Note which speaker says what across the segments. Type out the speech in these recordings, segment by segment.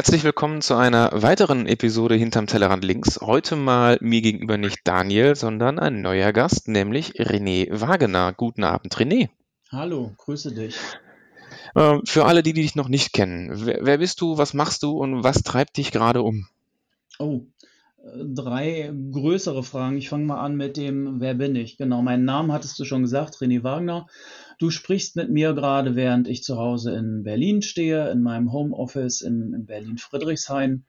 Speaker 1: Herzlich willkommen zu einer weiteren Episode hinterm Tellerrand links. Heute mal mir gegenüber nicht Daniel, sondern ein neuer Gast, nämlich René Wagener. Guten Abend, René.
Speaker 2: Hallo, grüße dich.
Speaker 1: Ähm, für alle, die, die dich noch nicht kennen, wer, bist du, was machst du und was treibt dich gerade um?
Speaker 2: Oh, drei größere Fragen. Ich fange mal an mit dem, wer bin ich? Genau, meinen Namen hattest du schon gesagt, René Wagner. Du sprichst mit mir gerade, während ich zu Hause in Berlin stehe, in meinem Homeoffice in, in Berlin-Friedrichshain.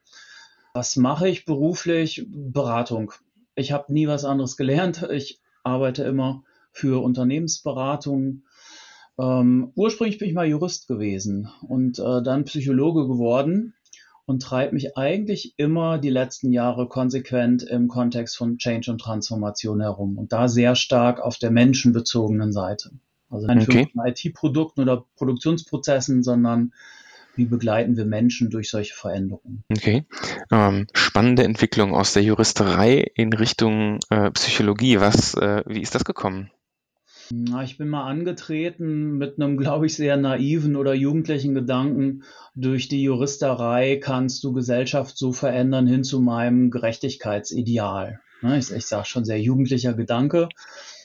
Speaker 2: Was mache ich beruflich? Beratung. Ich habe nie was anderes gelernt. Ich arbeite immer für Unternehmensberatung, ähm, ursprünglich bin ich mal Jurist gewesen und äh, dann Psychologe geworden und treibe mich eigentlich immer die letzten Jahre konsequent im Kontext von Change und Transformation herum und da sehr stark auf der menschenbezogenen Seite. Also nicht okay. IT-Produkten oder Produktionsprozessen, sondern wie begleiten wir Menschen durch solche Veränderungen.
Speaker 1: Okay. Ähm, spannende Entwicklung aus der Juristerei in Richtung äh, Psychologie. Was, äh, wie ist das gekommen?
Speaker 2: Na, ich bin mal angetreten mit einem, glaube ich, sehr naiven oder jugendlichen Gedanken. Durch die Juristerei kannst du Gesellschaft so verändern hin zu meinem Gerechtigkeitsideal. Ne, ich, ich sage schon sehr jugendlicher Gedanke.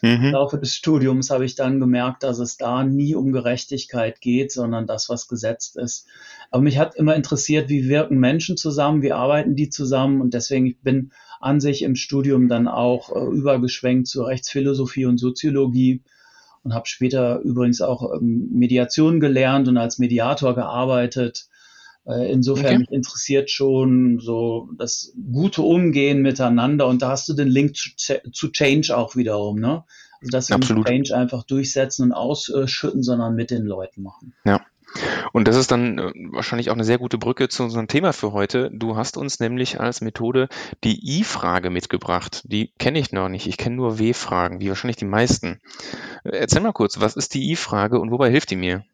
Speaker 2: Mhm. Im Laufe des Studiums habe ich dann gemerkt, dass es da nie um Gerechtigkeit geht, sondern das, was gesetzt ist. Aber mich hat immer interessiert, wie wirken Menschen zusammen, wie arbeiten die zusammen und deswegen ich bin an sich im Studium dann auch äh, übergeschwenkt zur Rechtsphilosophie und Soziologie und habe später übrigens auch ähm, Mediation gelernt und als Mediator gearbeitet. Äh, insofern okay. mich interessiert schon so das gute Umgehen miteinander und da hast du den Link zu, zu Change auch wiederum, ne? Also dass wir Absolut. Change einfach durchsetzen und ausschütten, sondern mit den Leuten machen.
Speaker 1: Ja. Und das ist dann äh, wahrscheinlich auch eine sehr gute Brücke zu unserem Thema für heute. Du hast uns nämlich als Methode die I-Frage mitgebracht. Die kenne ich noch nicht. Ich kenne nur W-Fragen, wie wahrscheinlich die meisten. Erzähl mal kurz, was ist die I-Frage und wobei hilft die mir?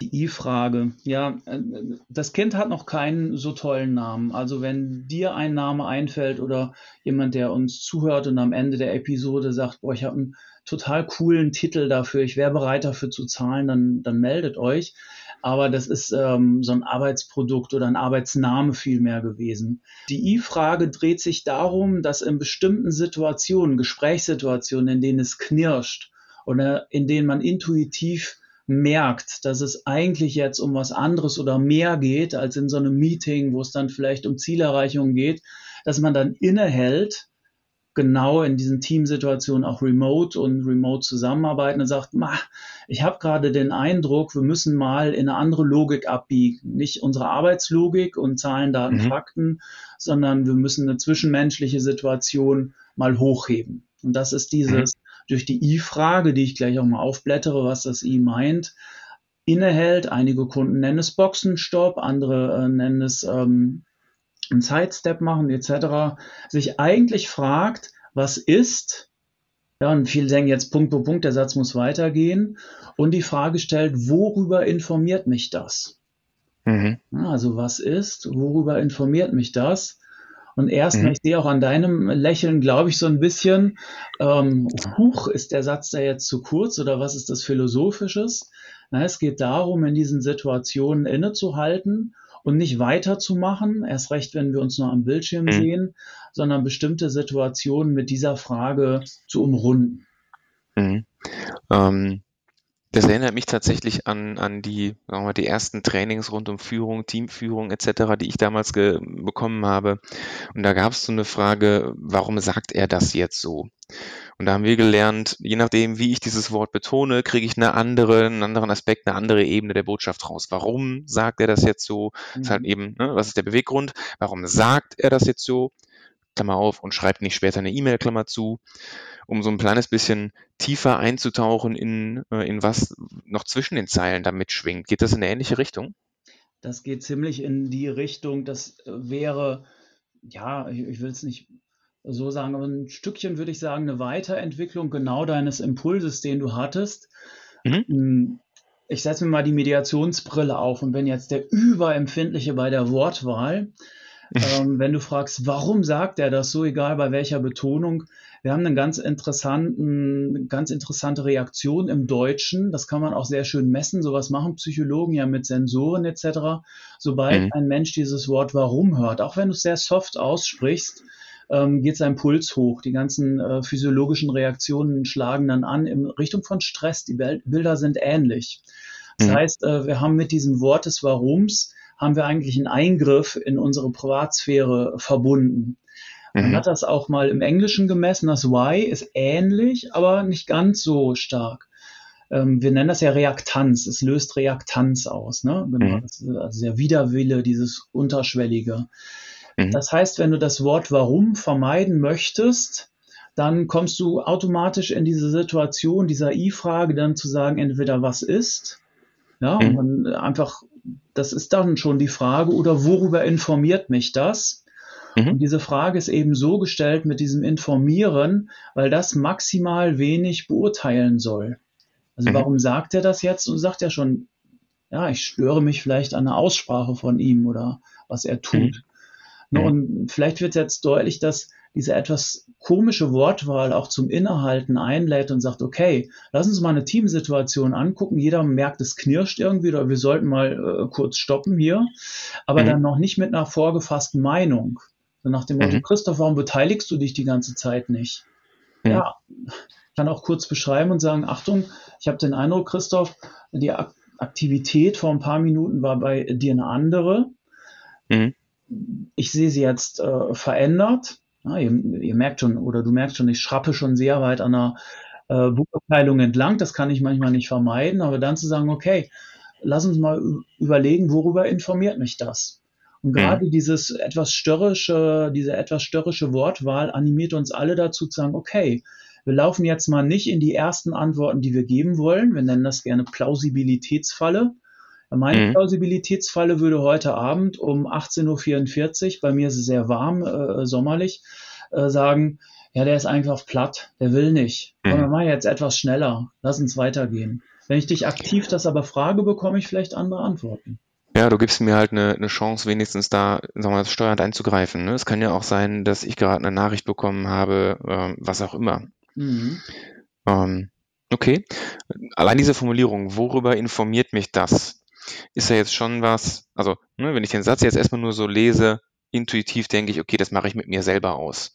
Speaker 2: Die I-Frage. Ja, äh, das Kind hat noch keinen so tollen Namen. Also wenn dir ein Name einfällt oder jemand, der uns zuhört und am Ende der Episode sagt, boah, ich habe einen total coolen Titel dafür, ich wäre bereit dafür zu zahlen, dann, dann meldet euch. Aber das ist ähm, so ein Arbeitsprodukt oder ein Arbeitsname vielmehr gewesen. Die I-Frage dreht sich darum, dass in bestimmten Situationen, Gesprächssituationen, in denen es knirscht oder in denen man intuitiv merkt, dass es eigentlich jetzt um was anderes oder mehr geht als in so einem Meeting, wo es dann vielleicht um Zielerreichung geht, dass man dann innehält genau in diesen Teamsituationen auch remote und remote zusammenarbeiten und sagt, ich habe gerade den Eindruck, wir müssen mal in eine andere Logik abbiegen. Nicht unsere Arbeitslogik und Zahlen, Daten, mhm. Fakten, sondern wir müssen eine zwischenmenschliche Situation mal hochheben. Und das ist dieses mhm. Durch die I-Frage, die ich gleich auch mal aufblättere, was das I meint, innehält. Einige Kunden nennen es Boxenstopp, andere äh, nennen es ähm, einen Sidestep machen etc., sich eigentlich fragt, was ist, ja, und viele denken jetzt Punkt, Punkt, Punkt, der Satz muss weitergehen und die Frage stellt, worüber informiert mich das? Mhm. Also was ist, worüber informiert mich das? Und erstmal, mhm. ich sehe auch an deinem Lächeln, glaube ich, so ein bisschen, ähm, huch, ist der Satz da jetzt zu kurz oder was ist das Philosophisches? Na, es geht darum, in diesen Situationen innezuhalten und nicht weiterzumachen, erst recht, wenn wir uns nur am Bildschirm mhm. sehen, sondern bestimmte Situationen mit dieser Frage zu umrunden.
Speaker 1: Mhm. Ähm, das erinnert mich tatsächlich an, an die, sagen wir mal, die ersten Trainings rund um Führung, Teamführung etc., die ich damals bekommen habe. Und da gab es so eine Frage, warum sagt er das jetzt so? Und da haben wir gelernt, je nachdem, wie ich dieses Wort betone, kriege ich eine andere, einen anderen Aspekt, eine andere Ebene der Botschaft raus. Warum sagt er das jetzt so? Mhm. Ist halt mhm. eben, ne, was ist der Beweggrund? Warum sagt er das jetzt so? Klammer auf, und schreibt nicht später eine E-Mail, Klammer zu, um so ein kleines bisschen tiefer einzutauchen in, äh, in was noch zwischen den Zeilen da mitschwingt. Geht das in eine ähnliche Richtung?
Speaker 2: Das geht ziemlich in die Richtung, das wäre, ja, ich, ich will es nicht so sagen, aber ein Stückchen würde ich sagen, eine Weiterentwicklung genau deines Impulses, den du hattest. Mhm. Hm, ich setze mir mal die Mediationsbrille auf und bin jetzt der Überempfindliche bei der Wortwahl. Ähm, wenn du fragst, warum sagt er das so, egal bei welcher Betonung, wir haben eine ganz interessanten, ganz interessante Reaktion im Deutschen. Das kann man auch sehr schön messen. Sowas machen Psychologen ja mit Sensoren etc. Sobald mhm. ein Mensch dieses Wort warum hört, auch wenn du es sehr soft aussprichst, ähm, geht sein Puls hoch. Die ganzen äh, physiologischen Reaktionen schlagen dann an in Richtung von Stress. Die Bilder sind ähnlich. Das mhm. heißt, äh, wir haben mit diesem Wort des Warums haben wir eigentlich einen Eingriff in unsere Privatsphäre verbunden. Man mhm. hat das auch mal im Englischen gemessen. Das Why ist ähnlich, aber nicht ganz so stark. Ähm, wir nennen das ja Reaktanz. Es löst Reaktanz aus. Ne? Genau, mhm. das ist also der Widerwille, dieses Unterschwellige. Mhm. Das heißt, wenn du das Wort warum vermeiden möchtest, dann kommst du automatisch in diese Situation dieser I-Frage, dann zu sagen, entweder was ist, ja, mhm. und einfach, das ist dann schon die Frage, oder worüber informiert mich das? Mhm. Und diese Frage ist eben so gestellt mit diesem Informieren, weil das maximal wenig beurteilen soll. Also mhm. warum sagt er das jetzt? Und sagt er schon, ja, ich störe mich vielleicht an der Aussprache von ihm oder was er tut. Mhm. Ne, und vielleicht wird jetzt deutlich, dass diese etwas komische Wortwahl auch zum Innehalten einlädt und sagt, okay, lass uns mal eine Teamsituation angucken. Jeder merkt, es knirscht irgendwie oder wir sollten mal äh, kurz stoppen hier, aber mhm. dann noch nicht mit einer vorgefassten Meinung. So nach dem Motto, mhm. Christoph, warum beteiligst du dich die ganze Zeit nicht? Mhm. Ja, ich kann auch kurz beschreiben und sagen, Achtung, ich habe den Eindruck, Christoph, die Aktivität vor ein paar Minuten war bei dir eine andere. Mhm ich sehe sie jetzt äh, verändert. Ja, ihr, ihr, merkt schon, oder du merkst schon, ich schrappe schon sehr weit an der äh, Beurteilung entlang. Das kann ich manchmal nicht vermeiden, aber dann zu sagen, okay, lass uns mal überlegen, worüber informiert mich das? Und gerade mhm. dieses etwas störrische, diese etwas störrische Wortwahl animiert uns alle dazu zu sagen, okay, wir laufen jetzt mal nicht in die ersten Antworten, die wir geben wollen. Wir nennen das gerne Plausibilitätsfalle, meine mhm. Plausibilitätsfalle würde heute Abend um 18.44 Uhr, bei mir ist es sehr warm, äh, sommerlich, äh, sagen, ja, der ist einfach platt, der will nicht. Mhm. Aber wir machen jetzt etwas schneller, lass uns weitergehen. Wenn ich dich aktiv das aber frage, bekomme ich vielleicht andere Antworten.
Speaker 1: Ja, du gibst mir halt eine, eine Chance, wenigstens da, sagen wir mal, steuernd einzugreifen. Ne? Es kann ja auch sein, dass ich gerade eine Nachricht bekommen habe, äh, was auch immer. Mhm. Ähm, okay. Allein diese Formulierung, worüber informiert mich das? Ist ja jetzt schon was, also ne, wenn ich den Satz jetzt erstmal nur so lese, intuitiv denke ich, okay, das mache ich mit mir selber aus.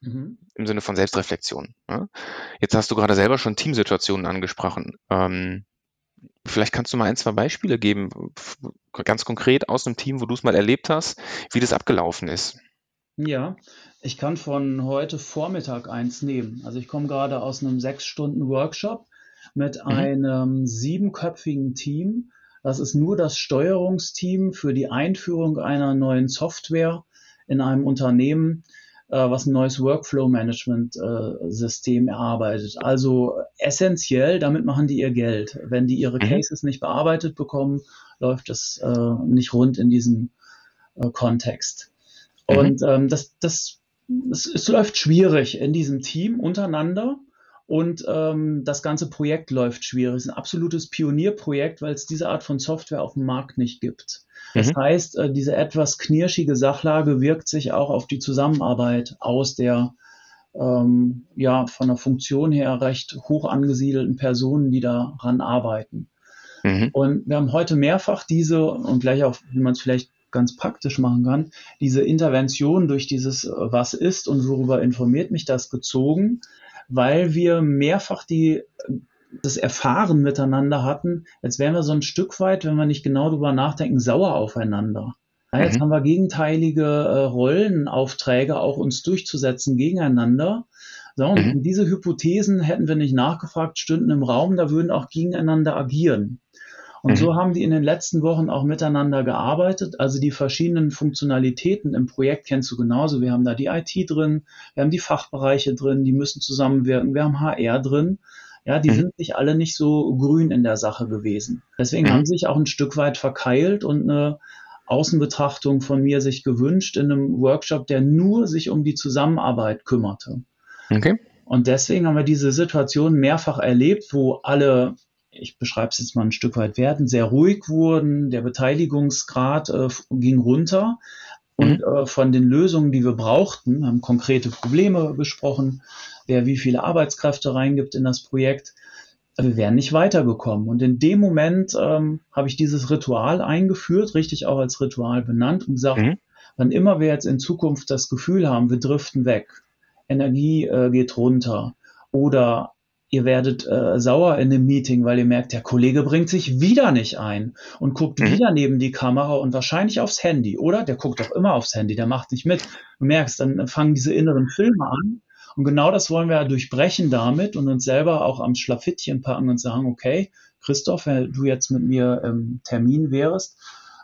Speaker 1: Mhm. Im Sinne von Selbstreflexion. Ne? Jetzt hast du gerade selber schon Teamsituationen angesprochen. Ähm, vielleicht kannst du mal ein, zwei Beispiele geben, ganz konkret aus einem Team, wo du es mal erlebt hast, wie das abgelaufen ist.
Speaker 2: Ja, ich kann von heute Vormittag eins nehmen. Also ich komme gerade aus einem sechs Stunden Workshop mit mhm. einem siebenköpfigen Team das ist nur das Steuerungsteam für die Einführung einer neuen Software in einem Unternehmen, äh, was ein neues Workflow-Management-System erarbeitet. Also essentiell, damit machen die ihr Geld. Wenn die ihre mhm. Cases nicht bearbeitet bekommen, läuft es äh, nicht rund in diesem äh, Kontext. Mhm. Und ähm, das, das, es, es läuft schwierig in diesem Team untereinander und ähm, das ganze Projekt läuft schwierig. Es ist ein absolutes Pionierprojekt, weil es diese Art von Software auf dem Markt nicht gibt. Das mhm. heißt, äh, diese etwas knirschige Sachlage wirkt sich auch auf die Zusammenarbeit aus der ähm, ja von der Funktion her recht hoch angesiedelten Personen, die daran arbeiten. Mhm. Und wir haben heute mehrfach diese und gleich auch, wie man es vielleicht ganz praktisch machen kann, diese Intervention durch dieses äh, Was ist und worüber informiert mich das gezogen, weil wir mehrfach die, das Erfahren miteinander hatten, als wären wir so ein Stück weit, wenn wir nicht genau drüber nachdenken, sauer aufeinander. Ja, jetzt mhm. haben wir gegenteilige äh, Rollenaufträge auch uns durchzusetzen gegeneinander. So, und mhm. diese Hypothesen hätten wir nicht nachgefragt, stünden im Raum, da würden auch gegeneinander agieren. Und mhm. so haben die in den letzten Wochen auch miteinander gearbeitet. Also die verschiedenen Funktionalitäten im Projekt kennst du genauso. Wir haben da die IT drin, wir haben die Fachbereiche drin, die müssen zusammenwirken, wir haben HR drin. Ja, die mhm. sind sich alle nicht so grün in der Sache gewesen. Deswegen mhm. haben sich auch ein Stück weit verkeilt und eine Außenbetrachtung von mir sich gewünscht in einem Workshop, der nur sich um die Zusammenarbeit kümmerte. Okay. Und deswegen haben wir diese Situation mehrfach erlebt, wo alle, ich beschreibe es jetzt mal ein Stück weit werden, sehr ruhig wurden, der Beteiligungsgrad äh, ging runter. Und mhm. äh, von den Lösungen, die wir brauchten, haben konkrete Probleme besprochen, wer wie viele Arbeitskräfte reingibt in das Projekt. Wir wären nicht weitergekommen. Und in dem Moment ähm, habe ich dieses Ritual eingeführt, richtig auch als Ritual benannt und gesagt, mhm. wann immer wir jetzt in Zukunft das Gefühl haben, wir driften weg, Energie äh, geht runter oder ihr werdet äh, sauer in dem Meeting, weil ihr merkt, der Kollege bringt sich wieder nicht ein und guckt mhm. wieder neben die Kamera und wahrscheinlich aufs Handy, oder? Der guckt doch immer aufs Handy, der macht nicht mit. Du merkst, dann fangen diese inneren Filme an und genau das wollen wir ja durchbrechen damit und uns selber auch am Schlafittchen packen und sagen, okay, Christoph, wenn du jetzt mit mir im Termin wärst,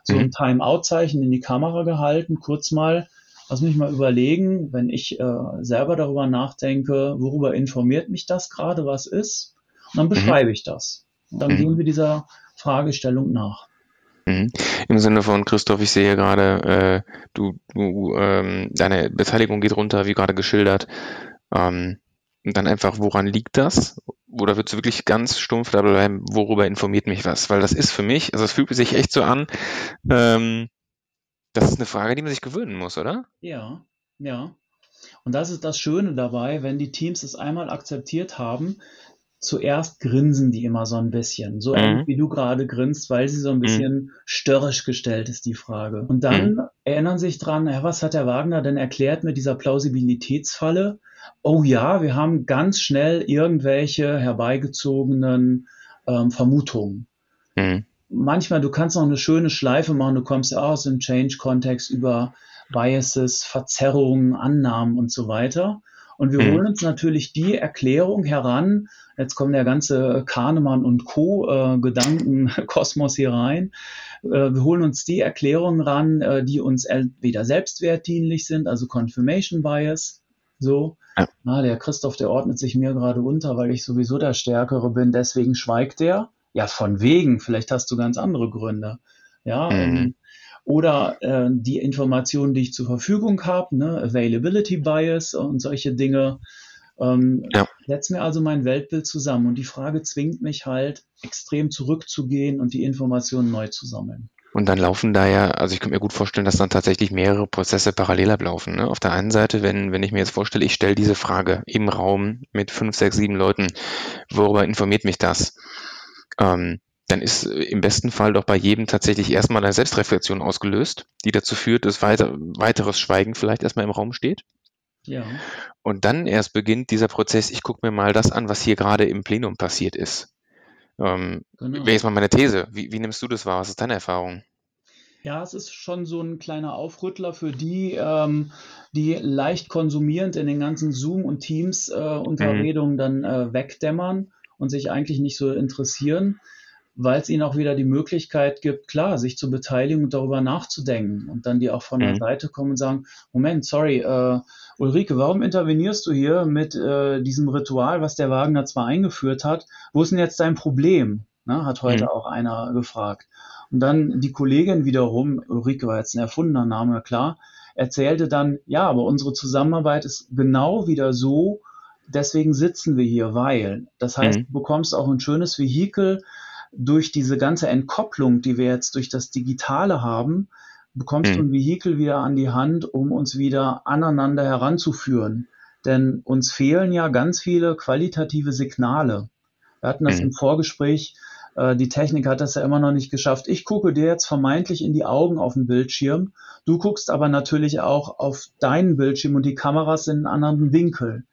Speaker 2: so ein mhm. Time-Out-Zeichen in die Kamera gehalten, kurz mal, lass mich mal überlegen, wenn ich äh, selber darüber nachdenke, worüber informiert mich das gerade, was ist, und dann mhm. beschreibe mhm. ich das. Und dann mhm. gehen wir dieser Fragestellung nach.
Speaker 1: Mhm. Im Sinne von Christoph, ich sehe gerade, äh, du, du ähm, deine Beteiligung geht runter, wie gerade geschildert. Ähm, und dann einfach, woran liegt das? Oder wird es wirklich ganz stumpf dabei bleiben, worüber informiert mich was? Weil das ist für mich, also es fühlt sich echt so an, ähm, das ist eine Frage, die man sich gewöhnen muss, oder?
Speaker 2: Ja, ja. Und das ist das Schöne dabei, wenn die Teams es einmal akzeptiert haben, zuerst grinsen die immer so ein bisschen, so mhm. wie du gerade grinst, weil sie so ein mhm. bisschen mhm. störrisch gestellt ist, die Frage. Und dann mhm. erinnern sich dran, ja, was hat der Wagner denn erklärt mit dieser Plausibilitätsfalle? Oh ja, wir haben ganz schnell irgendwelche herbeigezogenen ähm, Vermutungen. Mhm. Manchmal, du kannst noch eine schöne Schleife machen, du kommst aus dem Change-Kontext über Biases, Verzerrungen, Annahmen und so weiter. Und wir mhm. holen uns natürlich die Erklärung heran, jetzt kommt der ganze Kahnemann und Co. Äh, Gedankenkosmos hier rein. Äh, wir holen uns die Erklärungen ran, äh, die uns entweder selbstwertdienlich sind, also Confirmation Bias, so. Ja. Na, der Christoph, der ordnet sich mir gerade unter, weil ich sowieso der Stärkere bin, deswegen schweigt der. Ja, von wegen, vielleicht hast du ganz andere Gründe. Ja, mhm. ähm, oder äh, die Informationen, die ich zur Verfügung habe, ne, Availability Bias und solche Dinge. Ähm, ja. Setz mir also mein Weltbild zusammen und die Frage zwingt mich halt, extrem zurückzugehen und die Informationen neu zu sammeln.
Speaker 1: Und dann laufen da ja, also ich könnte mir gut vorstellen, dass dann tatsächlich mehrere Prozesse parallel ablaufen. Ne? Auf der einen Seite, wenn, wenn ich mir jetzt vorstelle, ich stelle diese Frage im Raum mit fünf, sechs, sieben Leuten, worüber informiert mich das? Ähm, dann ist äh, im besten Fall doch bei jedem tatsächlich erstmal eine Selbstreflexion ausgelöst, die dazu führt, dass weiter, weiteres Schweigen vielleicht erstmal im Raum steht. Ja. Und dann erst beginnt dieser Prozess, ich gucke mir mal das an, was hier gerade im Plenum passiert ist. Ähm, genau. Wäre jetzt mal meine These. Wie, wie nimmst du das wahr? Was ist deine Erfahrung?
Speaker 2: Ja, es ist schon so ein kleiner Aufrüttler für die, ähm, die leicht konsumierend in den ganzen Zoom- und Teams-Unterredungen äh, mhm. dann äh, wegdämmern und sich eigentlich nicht so interessieren weil es ihnen auch wieder die Möglichkeit gibt, klar, sich zu beteiligen und darüber nachzudenken und dann die auch von mhm. der Seite kommen und sagen, Moment, sorry, äh, Ulrike, warum intervenierst du hier mit äh, diesem Ritual, was der Wagner zwar eingeführt hat, wo ist denn jetzt dein Problem? Ne, hat heute mhm. auch einer gefragt. Und dann die Kollegin wiederum, Ulrike war jetzt ein erfundener Name, klar, erzählte dann, ja, aber unsere Zusammenarbeit ist genau wieder so, deswegen sitzen wir hier, weil. Das heißt, mhm. du bekommst auch ein schönes Vehikel, durch diese ganze Entkopplung, die wir jetzt durch das Digitale haben, bekommst mhm. du ein Vehikel wieder an die Hand, um uns wieder aneinander heranzuführen. Denn uns fehlen ja ganz viele qualitative Signale. Wir hatten das mhm. im Vorgespräch, äh, die Technik hat das ja immer noch nicht geschafft. Ich gucke dir jetzt vermeintlich in die Augen auf dem Bildschirm. Du guckst aber natürlich auch auf deinen Bildschirm und die Kameras in einem anderen Winkel.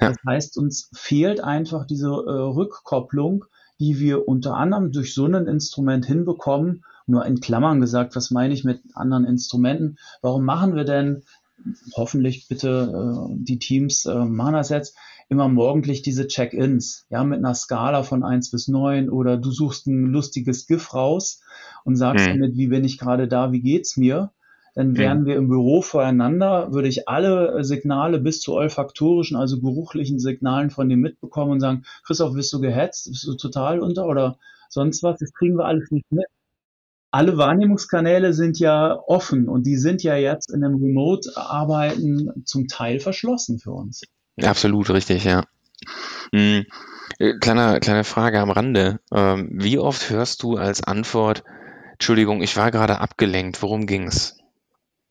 Speaker 2: Ja. Das heißt, uns fehlt einfach diese äh, Rückkopplung die wir unter anderem durch so ein Instrument hinbekommen. Nur in Klammern gesagt, was meine ich mit anderen Instrumenten? Warum machen wir denn, hoffentlich bitte äh, die Teams äh, machen das jetzt, immer morgendlich diese Check-ins, ja, mit einer Skala von 1 bis 9 oder du suchst ein lustiges GIF raus und sagst
Speaker 1: Mhm.
Speaker 2: damit, wie bin ich gerade da, wie geht's mir? Dann wären wir im Büro voreinander, würde ich alle äh, Signale bis zu olfaktorischen, also geruchlichen Signalen von dem mitbekommen und sagen, Christoph, bist du gehetzt? Bist du total unter oder sonst was? Das kriegen wir alles nicht mit. Alle Wahrnehmungskanäle sind ja offen und die sind ja jetzt in dem Remote-Arbeiten zum Teil verschlossen für uns.
Speaker 1: Absolut richtig, ja. Hm, äh, kleiner, kleine Frage am Rande. Ähm, wie oft hörst du als Antwort, Entschuldigung, ich war gerade abgelenkt, worum ging's?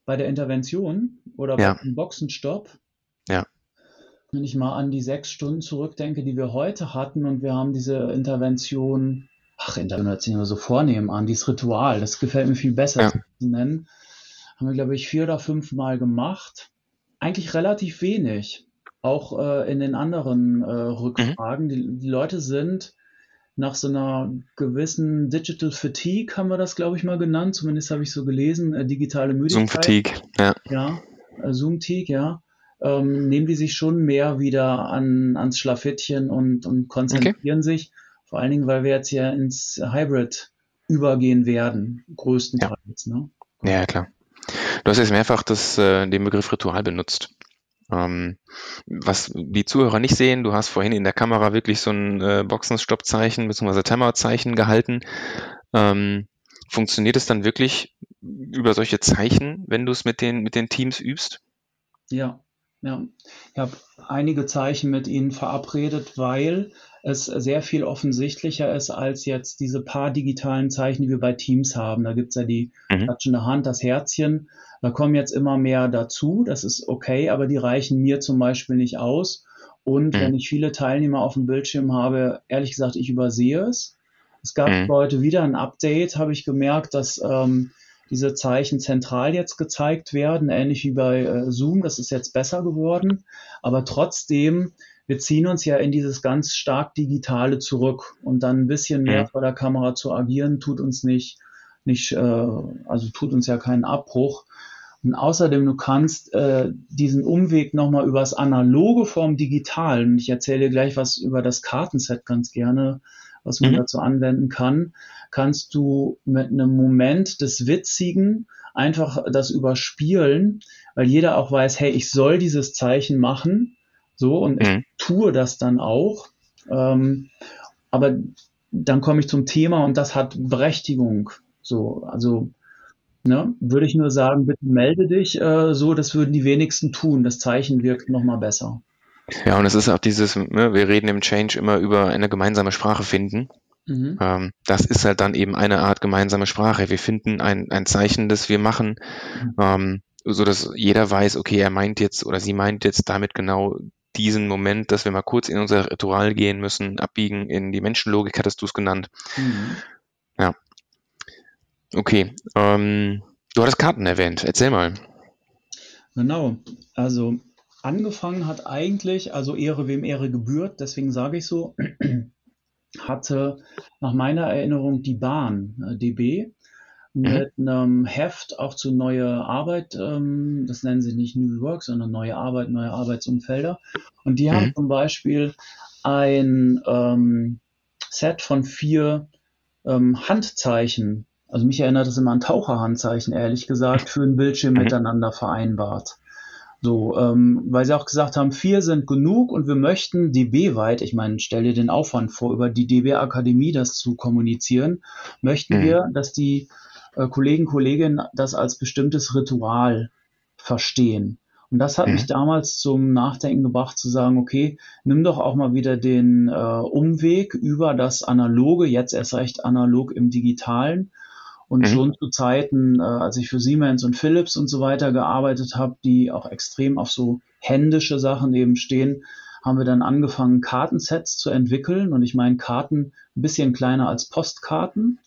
Speaker 2: Bei der Intervention oder
Speaker 1: Ja.
Speaker 2: beim Boxenstopp,
Speaker 1: Ja.
Speaker 2: wenn ich mal an die sechs Stunden zurückdenke, die wir heute hatten und wir haben diese Intervention, ach, Intervention hört sich immer so vornehm an, dieses Ritual, das gefällt mir viel besser
Speaker 1: Ja.
Speaker 2: zu nennen, haben wir, glaube ich, vier oder fünf Mal gemacht. Eigentlich relativ wenig. Auch äh, in den anderen äh, Rückfragen. Die, die Leute sind nach so einer gewissen Digital Fatigue, haben wir das, glaube ich, mal genannt. Zumindest habe ich so gelesen, äh, digitale Müdigkeit.
Speaker 1: Zoom Fatigue, ja.
Speaker 2: Ja, äh, Zoom-Teak, ja. Ähm, nehmen die sich schon mehr wieder an, ans Schlafittchen und, und konzentrieren sich. Vor allen Dingen, weil wir jetzt ja ins Hybrid übergehen werden, größtenteils. Ne?
Speaker 1: Ja, klar. Du hast jetzt mehrfach das, äh, den Begriff Ritual benutzt. Ähm, was die Zuhörer nicht sehen, du hast vorhin in der Kamera wirklich so ein äh, Boxenstoppzeichen bzw. Timerzeichen gehalten. Ähm, funktioniert es dann wirklich über solche Zeichen, wenn du es mit den, mit den Teams übst?
Speaker 2: Ja, ja. Ich habe einige Zeichen mit Ihnen verabredet, weil es sehr viel offensichtlicher ist als jetzt diese paar digitalen Zeichen, die wir bei Teams haben. Da gibt's ja die
Speaker 1: Mhm.
Speaker 2: klatschende Hand, das Herzchen. Da kommen jetzt immer mehr dazu. Das ist okay, aber die reichen mir zum Beispiel nicht aus. Und
Speaker 1: Mhm.
Speaker 2: wenn ich viele Teilnehmer auf dem Bildschirm habe, ehrlich gesagt, ich übersehe es. Es gab
Speaker 1: Mhm.
Speaker 2: heute wieder ein Update, habe ich gemerkt, dass ähm, diese Zeichen zentral jetzt gezeigt werden, ähnlich wie bei äh, Zoom. Das ist jetzt besser geworden. Aber trotzdem, wir ziehen uns ja in dieses ganz stark Digitale zurück. Und dann ein bisschen mehr
Speaker 1: Mhm.
Speaker 2: vor der Kamera zu agieren, tut uns nicht, nicht äh, also tut uns ja keinen Abbruch. Und außerdem, du kannst äh, diesen Umweg nochmal übers Analoge vom Digitalen, und ich erzähle dir gleich was über das Kartenset ganz gerne, was man
Speaker 1: Mhm.
Speaker 2: dazu anwenden kann, kannst du mit einem Moment des Witzigen einfach das überspielen, weil jeder auch weiß, hey, ich soll dieses Zeichen machen, so, und ich
Speaker 1: Mhm.
Speaker 2: tue das dann auch. Ähm, aber dann komme ich zum Thema und das hat Berechtigung. So, also ne, würde ich nur sagen, bitte melde dich. Äh, so, das würden die wenigsten tun. Das Zeichen wirkt nochmal besser.
Speaker 1: Ja, und es ist auch dieses, ne, wir reden im Change immer über eine gemeinsame Sprache finden.
Speaker 2: Mhm.
Speaker 1: Ähm, das ist halt dann eben eine Art gemeinsame Sprache. Wir finden ein, ein Zeichen, das wir machen, ähm, so dass jeder weiß, okay, er meint jetzt oder sie meint jetzt damit genau diesen Moment, dass wir mal kurz in unser Ritual gehen müssen, abbiegen in die Menschenlogik, hattest du es genannt.
Speaker 2: Mhm.
Speaker 1: Okay, ähm, du hattest Karten erwähnt. Erzähl mal.
Speaker 2: Genau. Also angefangen hat eigentlich, also Ehre wem Ehre gebührt, deswegen sage ich so, hatte nach meiner Erinnerung die Bahn, äh, DB, mit einem Heft auch zu neue Arbeit, ähm, das nennen sie nicht New Work, sondern neue Arbeit, neue Arbeitsumfelder. Und die haben
Speaker 1: Mhm.
Speaker 2: zum Beispiel ein ähm, Set von vier ähm, Handzeichen. Also mich erinnert das immer an Taucherhandzeichen, ehrlich gesagt, für ein Bildschirm
Speaker 1: Mhm.
Speaker 2: miteinander vereinbart. So, ähm, weil sie auch gesagt haben, vier sind genug und wir möchten DB-weit, ich meine, stell dir den Aufwand vor, über die DB-Akademie das zu kommunizieren, möchten
Speaker 1: Mhm.
Speaker 2: wir, dass die Kollegen, Kolleginnen das als bestimmtes Ritual verstehen. Und das hat
Speaker 1: Mhm.
Speaker 2: mich damals zum Nachdenken gebracht, zu sagen, okay, nimm doch auch mal wieder den äh, Umweg über das Analoge, jetzt erst recht analog im Digitalen. Und
Speaker 1: Mhm.
Speaker 2: schon zu Zeiten, äh, als ich für Siemens und Philips und so weiter gearbeitet habe, die auch extrem auf so händische Sachen eben stehen, haben wir dann angefangen, Kartensets zu entwickeln. Und ich meine Karten ein bisschen kleiner als Postkarten.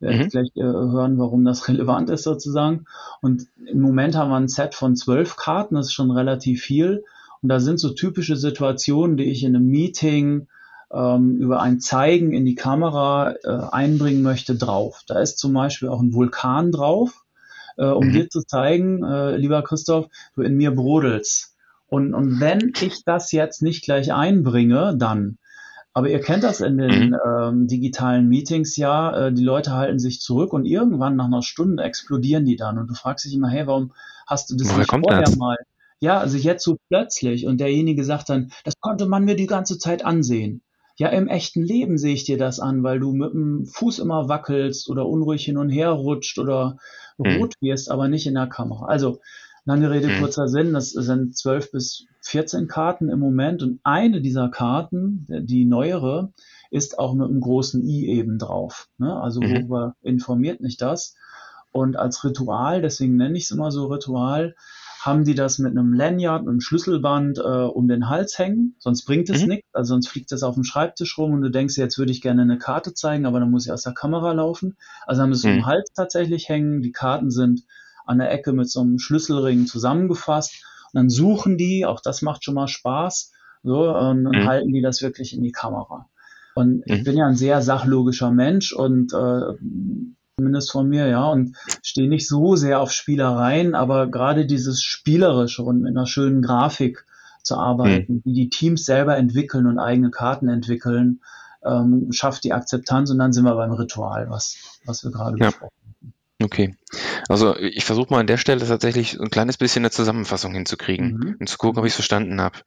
Speaker 2: Werdet
Speaker 1: Mhm.
Speaker 2: gleich äh, hören, warum das relevant ist sozusagen. Und im Moment haben wir ein Set von zwölf Karten, das ist schon relativ viel. Und da sind so typische Situationen, die ich in einem Meeting ähm, über ein Zeigen in die Kamera äh, einbringen möchte, drauf. Da ist zum Beispiel auch ein Vulkan drauf, äh, um
Speaker 1: Mhm.
Speaker 2: dir zu zeigen, äh, lieber Christoph, du in mir brodelst. Und, und wenn ich das jetzt nicht gleich einbringe, dann. Aber ihr kennt das in den mhm. ähm, digitalen Meetings ja, äh, die Leute halten sich zurück und irgendwann nach einer Stunde explodieren die dann. Und du fragst dich immer, hey, warum hast du das Woher nicht vorher das? mal? Ja, also jetzt so plötzlich. Und derjenige sagt dann, das konnte man mir die ganze Zeit ansehen. Ja, im echten Leben sehe ich dir das an, weil du mit dem Fuß immer wackelst oder unruhig hin und her rutscht oder mhm. rot wirst, aber nicht in der Kamera. Also, lange Rede, mhm. kurzer Sinn, das sind zwölf bis 14 Karten im Moment und eine dieser Karten, die neuere, ist auch mit einem großen I eben drauf. Ne? Also, mhm. worüber informiert mich das? Und als Ritual, deswegen nenne ich es immer so Ritual, haben die das mit einem Lanyard, mit einem Schlüsselband äh, um den Hals hängen. Sonst bringt es mhm. nichts, also sonst fliegt das auf dem Schreibtisch rum und du denkst, jetzt würde ich gerne eine Karte zeigen, aber dann muss ich aus der Kamera laufen. Also haben sie es mhm. um den Hals tatsächlich hängen. Die Karten sind an der Ecke mit so einem Schlüsselring zusammengefasst. Und dann suchen die, auch das macht schon mal Spaß, so, und dann mhm. halten die das wirklich in die Kamera. Und ich mhm. bin ja ein sehr sachlogischer Mensch und äh, zumindest von mir, ja, und stehe nicht so sehr auf Spielereien, aber gerade dieses Spielerische und mit einer schönen Grafik zu arbeiten, mhm. wie die Teams selber entwickeln und eigene Karten entwickeln, ähm, schafft die Akzeptanz und dann sind wir beim Ritual, was, was wir gerade
Speaker 1: ja. besprochen Okay. Also ich versuche mal an der Stelle tatsächlich ein kleines bisschen eine Zusammenfassung hinzukriegen mhm. und zu gucken, ob ich es verstanden habe.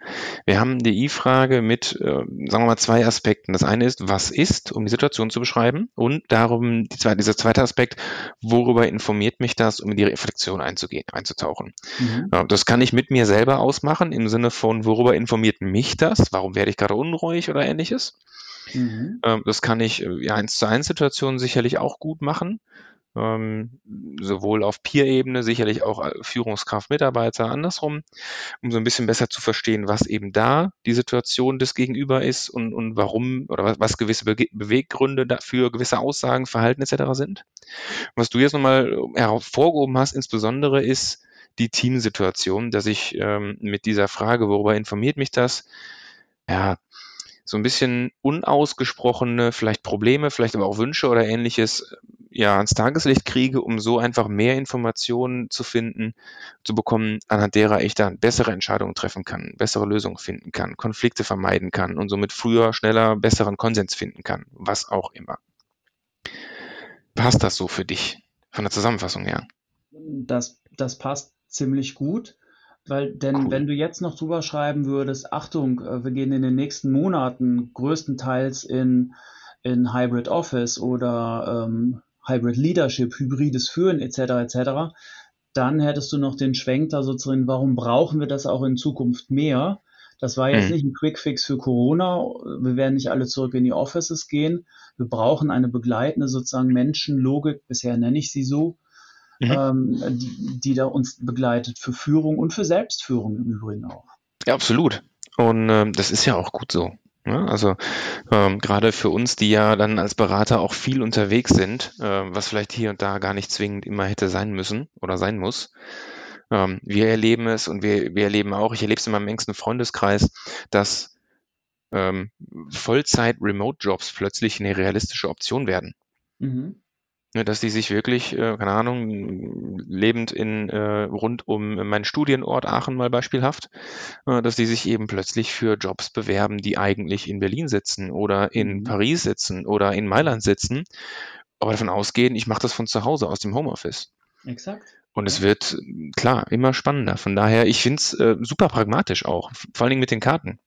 Speaker 1: Wir haben die I-Frage mit, äh, sagen wir mal, zwei Aspekten. Das eine ist, was ist, um die Situation zu beschreiben und darum, die zweite, dieser zweite Aspekt, worüber informiert mich das, um in die Reflexion einzugehen, einzutauchen. Mhm. Ja, das kann ich mit mir selber ausmachen im Sinne von, worüber informiert mich das, warum werde ich gerade unruhig oder ähnliches. Mhm. Ähm, das kann ich äh, ja eins zu eins Situationen sicherlich auch gut machen ähm, sowohl auf Peer-Ebene, sicherlich auch Führungskraft, Mitarbeiter, andersrum, um so ein bisschen besser zu verstehen, was eben da die Situation des Gegenüber ist und, und warum oder was, was gewisse Be Beweggründe dafür gewisse Aussagen, Verhalten etc. sind. Was du jetzt nochmal hervorgehoben hast, insbesondere ist die Teamsituation, dass ich ähm, mit dieser Frage, worüber informiert mich das, ja, so ein bisschen unausgesprochene, vielleicht Probleme, vielleicht aber auch Wünsche oder ähnliches ja, ans Tageslicht kriege, um so einfach mehr Informationen zu finden, zu bekommen, anhand derer ich dann bessere Entscheidungen treffen kann, bessere Lösungen finden kann, Konflikte vermeiden kann und somit früher, schneller, besseren Konsens finden kann, was auch immer. Passt das so für dich von der Zusammenfassung her?
Speaker 2: Das, das passt ziemlich gut. Weil, denn cool. wenn du jetzt noch drüber schreiben würdest, Achtung, äh, wir gehen in den nächsten Monaten größtenteils in, in Hybrid Office oder ähm, Hybrid Leadership, hybrides Führen etc. etc., dann hättest du noch den Schwenk da so drin, warum brauchen wir das auch in Zukunft mehr? Das war jetzt mhm. nicht ein Quickfix für Corona. Wir werden nicht alle zurück in die Offices gehen. Wir brauchen eine begleitende sozusagen Menschenlogik, bisher nenne ich sie so, mhm. ähm, die, die da uns begleitet für Führung und für Selbstführung im Übrigen auch.
Speaker 1: Ja, absolut. Und ähm, das ist ja auch gut so. Ne? Also ähm, gerade für uns, die ja dann als Berater auch viel unterwegs sind, äh, was vielleicht hier und da gar nicht zwingend immer hätte sein müssen oder sein muss. Ähm, wir erleben es und wir, wir erleben auch, ich erlebe es in meinem engsten Freundeskreis, dass ähm, Vollzeit-Remote-Jobs plötzlich eine realistische Option werden. Mhm. Ne, dass die sich wirklich, äh, keine Ahnung, lebend in äh, rund um meinen Studienort Aachen mal beispielhaft, äh, dass die sich eben plötzlich für Jobs bewerben, die eigentlich in Berlin sitzen oder in mhm. Paris sitzen oder in Mailand sitzen, aber davon ausgehen, ich mache das von zu Hause aus dem Homeoffice.
Speaker 2: Exakt.
Speaker 1: Und es wird klar immer spannender. Von daher, ich finde es äh, super pragmatisch auch, vor allen Dingen mit den Karten.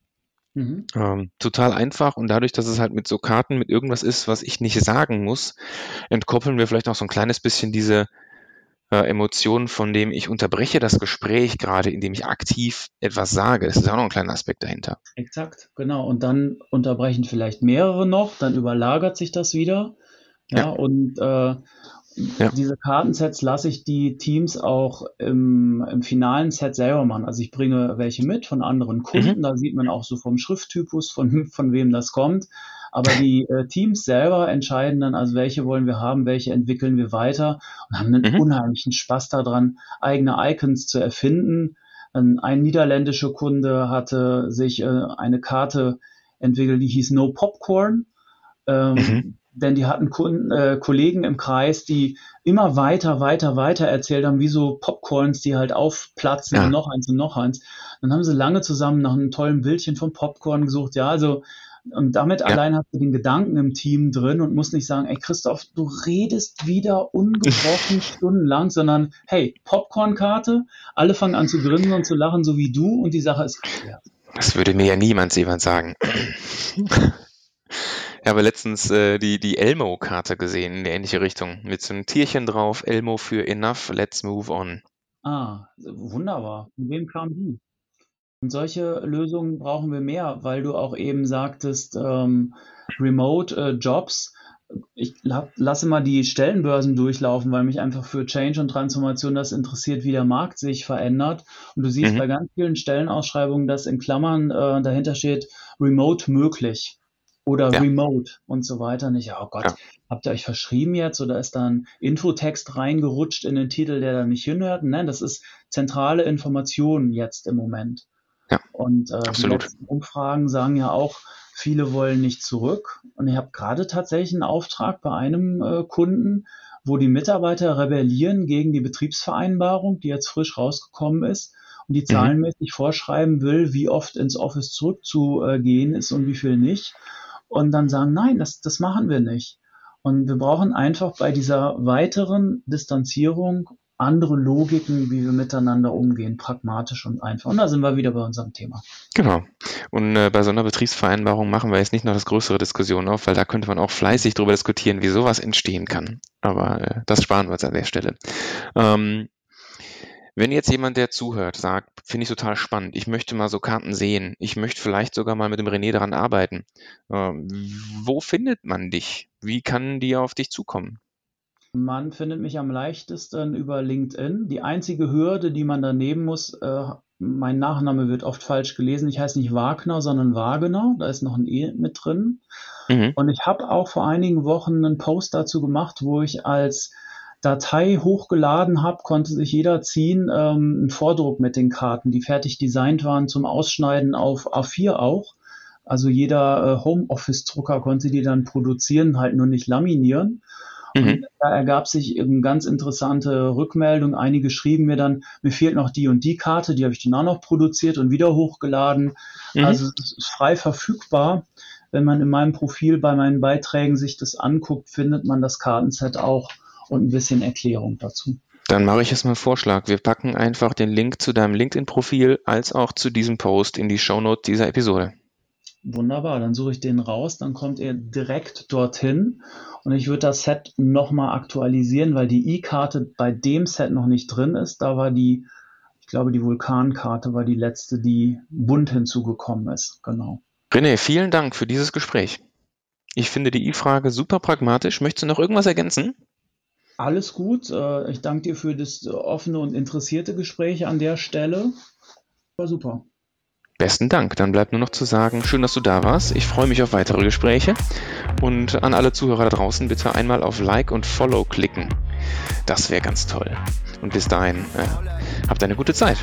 Speaker 1: Mhm. Ähm, total einfach und dadurch, dass es halt mit so Karten mit irgendwas ist, was ich nicht sagen muss, entkoppeln wir vielleicht auch so ein kleines bisschen diese äh, Emotionen, von dem ich unterbreche das Gespräch gerade, indem ich aktiv etwas sage. Das ist auch noch ein kleiner Aspekt dahinter.
Speaker 2: Exakt, genau. Und dann unterbrechen vielleicht mehrere noch, dann überlagert sich das wieder. Ja, ja. und äh, ja. Diese Kartensets lasse ich die Teams auch im, im finalen Set selber machen. Also ich bringe welche mit von anderen Kunden. Mhm. Da sieht man auch so vom Schrifttypus, von, von wem das kommt. Aber die äh, Teams selber entscheiden dann, also welche wollen wir haben, welche entwickeln wir weiter und haben einen mhm. unheimlichen Spaß daran, eigene Icons zu erfinden. Ein, ein niederländischer Kunde hatte sich äh, eine Karte entwickelt, die hieß No Popcorn. Ähm, mhm denn die hatten Kunden, äh, Kollegen im Kreis, die immer weiter, weiter, weiter erzählt haben, wie so Popcorns, die halt aufplatzen ja. und noch eins und noch eins. Dann haben sie lange zusammen nach einem tollen Bildchen vom Popcorn gesucht. Ja, also und damit ja. allein hast du den Gedanken im Team drin und musst nicht sagen, ey Christoph, du redest wieder ungebrochen stundenlang, sondern hey, Popcornkarte, alle fangen an zu grinsen und zu lachen, so wie du und die Sache ist geklärt.
Speaker 1: Das würde mir ja niemand jemand sagen. Ich habe letztens äh, die, die Elmo-Karte gesehen in die ähnliche Richtung. Mit so einem Tierchen drauf, Elmo für Enough, let's move on.
Speaker 2: Ah, wunderbar. Von wem kam die? Und solche Lösungen brauchen wir mehr, weil du auch eben sagtest, ähm, Remote-Jobs. Äh, ich lasse mal die Stellenbörsen durchlaufen, weil mich einfach für Change und Transformation das interessiert, wie der Markt sich verändert. Und du siehst mhm. bei ganz vielen Stellenausschreibungen, dass in Klammern äh, dahinter steht, remote möglich oder ja. remote und so weiter. Nicht, oh Gott, ja. habt ihr euch verschrieben jetzt oder ist da ein Infotext reingerutscht in den Titel, der da nicht hinhört? Nein, das ist zentrale Information jetzt im Moment. Ja, und äh, die letzten Umfragen sagen ja auch, viele wollen nicht zurück. Und ich habe gerade tatsächlich einen Auftrag bei einem äh, Kunden, wo die Mitarbeiter rebellieren gegen die Betriebsvereinbarung, die jetzt frisch rausgekommen ist und die mhm. zahlenmäßig vorschreiben will, wie oft ins Office zurückzugehen ist und wie viel nicht. Und dann sagen, nein, das, das machen wir nicht. Und wir brauchen einfach bei dieser weiteren Distanzierung andere Logiken, wie wir miteinander umgehen, pragmatisch und einfach. Und da sind wir wieder bei unserem Thema.
Speaker 1: Genau. Und äh, bei so einer Betriebsvereinbarung machen wir jetzt nicht noch das größere Diskussion auf, weil da könnte man auch fleißig darüber diskutieren, wie sowas entstehen kann. Aber äh, das sparen wir jetzt an der Stelle. Ähm, wenn jetzt jemand, der zuhört, sagt, finde ich total spannend, ich möchte mal so Karten sehen, ich möchte vielleicht sogar mal mit dem René daran arbeiten, ähm, wo findet man dich? Wie kann die auf dich zukommen?
Speaker 2: Man findet mich am leichtesten über LinkedIn. Die einzige Hürde, die man da nehmen muss, äh, mein Nachname wird oft falsch gelesen. Ich heiße nicht Wagner, sondern Wagner. Da ist noch ein E mit drin. Mhm. Und ich habe auch vor einigen Wochen einen Post dazu gemacht, wo ich als Datei hochgeladen habe, konnte sich jeder ziehen, ähm, einen Vordruck mit den Karten, die fertig designt waren zum Ausschneiden auf A4 auch. Also jeder äh, Homeoffice-Drucker konnte die dann produzieren, halt nur nicht laminieren. Mhm. da ergab sich eben ganz interessante Rückmeldung. Einige schrieben mir dann, mir fehlt noch die und die Karte, die habe ich dann auch noch produziert und wieder hochgeladen. Mhm. Also es ist frei verfügbar. Wenn man in meinem Profil bei meinen Beiträgen sich das anguckt, findet man das Kartenset auch und ein bisschen Erklärung dazu.
Speaker 1: Dann mache ich jetzt mal einen Vorschlag. Wir packen einfach den Link zu deinem LinkedIn-Profil als auch zu diesem Post in die Shownote dieser Episode.
Speaker 2: Wunderbar, dann suche ich den raus, dann kommt ihr direkt dorthin und ich würde das Set nochmal aktualisieren, weil die I-Karte bei dem Set noch nicht drin ist. Da war die, ich glaube, die Vulkankarte war die letzte, die bunt hinzugekommen ist. Genau.
Speaker 1: René, vielen Dank für dieses Gespräch. Ich finde die I-Frage super pragmatisch. Möchtest du noch irgendwas ergänzen?
Speaker 2: Alles gut. Äh, ich danke dir für das offene und interessierte Gespräch an der Stelle. War super.
Speaker 1: Besten Dank. Dann bleibt nur noch zu sagen, schön, dass du da warst. Ich freue mich auf weitere Gespräche. Und an alle Zuhörer da draußen bitte einmal auf Like und Follow klicken. Das wäre ganz toll. Und bis dahin, äh, habt eine gute Zeit.